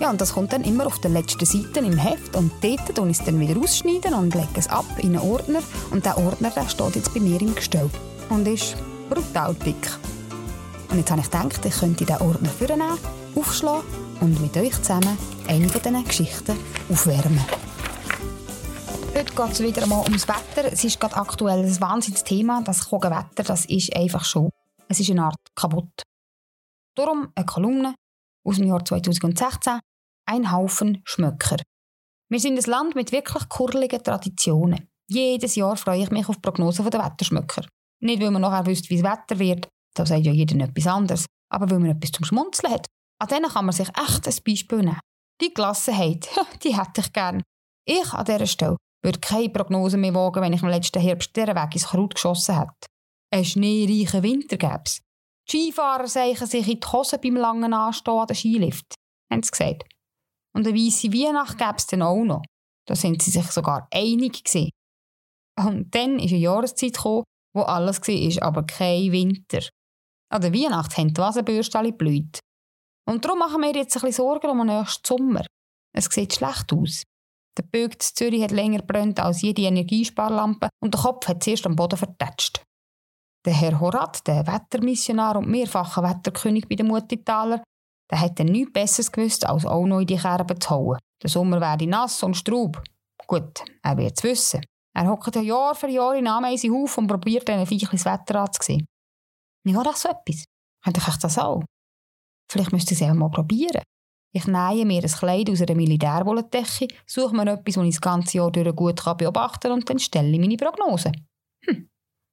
Ja, und das kommt dann immer auf der letzten Seite im Heft und dort und ich dann wieder ausschneiden und lege es ab in einen Ordner und der Ordner der steht jetzt bei mir im Gestell und ist brutal dick. Und jetzt habe ich gedacht, ich könnte diesen Ordner vornehmen, aufschlagen und mit euch zusammen eine von diesen Geschichten aufwärmen. Heute geht es wieder mal ums Wetter. Es ist gerade aktuell ein Wahnsinnsthema. Das Wetter, das ist einfach schon, es ist eine Art kaputt. Darum eine Kolumne aus dem Jahr 2016, ein Haufen Schmöcker. Wir sind ein Land mit wirklich kurligen Traditionen. Jedes Jahr freue ich mich auf die Prognosen der Wetterschmöcker. Nicht, weil man nachher wüsste, wie das Wetter wird, da sagt ja jeder etwas anderes, aber weil man etwas zum Schmunzeln hat. An denen kann man sich echt ein Beispiel nehmen. Die Gelassenheit, die hätte ich gern. Ich an dieser Stelle würde keine Prognose mehr wagen, wenn ich im letzten Herbst dieser Weg ins Kraut geschossen hätte. Ein schneereichen Winter gäbe es. Skifahrer seichen sich in die Hose beim langen Anstehen an den Skilift, haben sie gesagt. Und eine weisse Weihnacht gäbe es dann auch noch. Da sind sie sich sogar einig gewesen. Und dann ist eine Jahreszeit gekommen, wo alles war, aber kein Winter. An der Weihnacht haben die Wasenbürste alle geblüht. Und darum machen wir jetzt ein bisschen Sorgen um den nächsten Sommer. Es sieht schlecht aus. Der Bögt Zürich hat länger brennt als jede Energiesparlampe und der Kopf hat zuerst am Boden vertätscht. Der Herr Horat, der Wettermissionar und mehrfacher Wetterkönig bei den Muttitaler, der hätte nichts Besseres gewusst, als auch noch in die Kerben zu hauen. Der Sommer werde nass und straub. Gut, er wird es wissen. Er hockt ja Jahr für Jahr in Ameisenhaufen und probiert diesen Viechchen das Wetter anzusehen. War das so etwas? Könnte ich das auch? Vielleicht müsste ich es mal probieren. Ich nähe mir ein Kleid aus einer Militärwolldecke, suche mir etwas, das ich das ganze Jahr durch gut beobachten kann und dann stelle ich meine Prognose. Hm.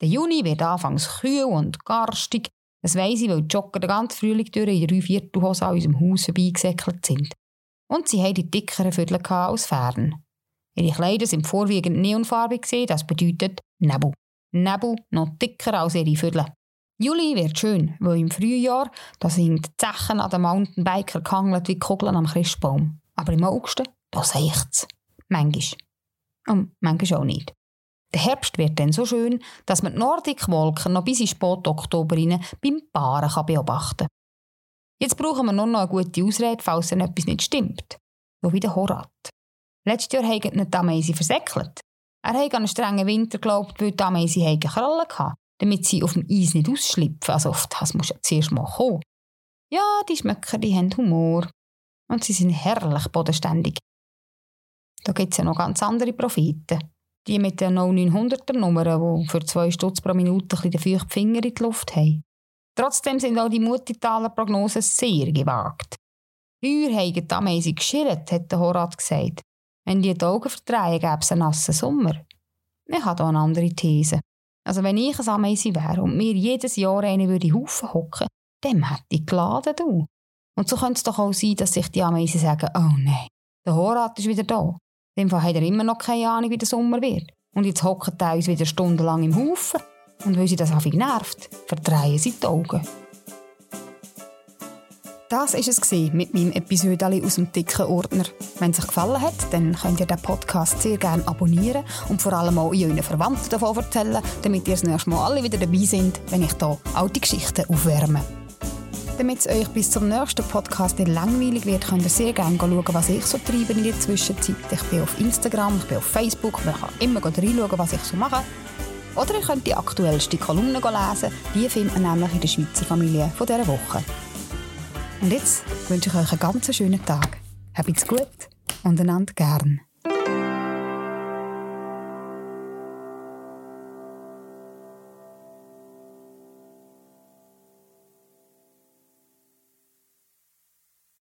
Der Juni wird anfangs kühl und garstig. Das weiss ich, weil die Jogger den ganzen Frühling durch in drei Viertelhosen an unserem Haus vorbeigesäckelt sind. Und sie hatten die dickeren Viertel als fern. Ihre Kleider sind vorwiegend neonfarbig, das bedeutet Nebel. Nebel noch dicker als ihre Viertel. Juli wird schön, weil im Frühjahr da sind die Zechen an den Mountainbiker gehangelt wie Kugeln am Christbaum. Aber im August, da seicht's. Manchmal. Und manchmal auch nicht. Der Herbst wird dann so schön, dass man die Nordikwolken noch bis in spät Oktober rein beim Paaren beobachten kann. Jetzt brauchen wir nur noch eine gute Ausrede, falls dann etwas nicht stimmt. So wie der Horat. Letztes Jahr haben die Ameisen versäckelt. Er hat an einen strengen Winter geglaubt, weil die Ameisen Krallen hatten, damit sie auf dem Eis nicht ausschlüpfen. Also das muss ja zuerst mal kommen. Ja, die Schmöcker, die haben Humor. Und sie sind herrlich bodenständig. Da gibt es ja noch ganz andere Propheten. Die mit den 0900er Nummern, die für zwei Stutz pro Minute ein feuchten Finger in die Luft haben. Trotzdem sind auch die Mutitaler Prognosen sehr gewagt. Heuer haben die Ameisen geschirrt, hat der Horat gesagt. Wenn die die Augen verdrehen, gäbe es einen nassen Sommer. Ich habe hier eine andere These. Also wenn ich ein Ameise wäre und mir jedes Jahr eine würde Haufen hocken, dann hätte ich geladen. Du. Und so könnte es doch auch sein, dass sich die Ameisen sagen, oh nein, der Horat ist wieder da. In dem Fall hat er immer noch keine Ahnung, wie der Sommer wird. Und jetzt hocken die uns wieder stundenlang im Haufen. Und weil sie das einfach nervt, verdrehen sie die Augen. Das war es mit meinem Episode aus dem dicken Ordner. Wenn es euch gefallen hat, dann könnt ihr den Podcast sehr gerne abonnieren und vor allem auch euren Verwandten davon erzählen, damit ihr das nächste Mal alle wieder dabei sind, wenn ich hier alte Geschichten aufwärme. Damit es euch bis zum nächsten Podcast nicht langweilig wird, könnt ihr sehr gerne schauen, was ich so treibe in der Zwischenzeit. Ich bin auf Instagram, ich bin auf Facebook, man kann immer reinschauen, was ich so mache. Oder ihr könnt die aktuellste Kolumne lesen, die findet man nämlich in der Schweizer Familie von dieser Woche. Und jetzt wünsche ich euch einen ganz schönen Tag. Habt's gut und einander gern.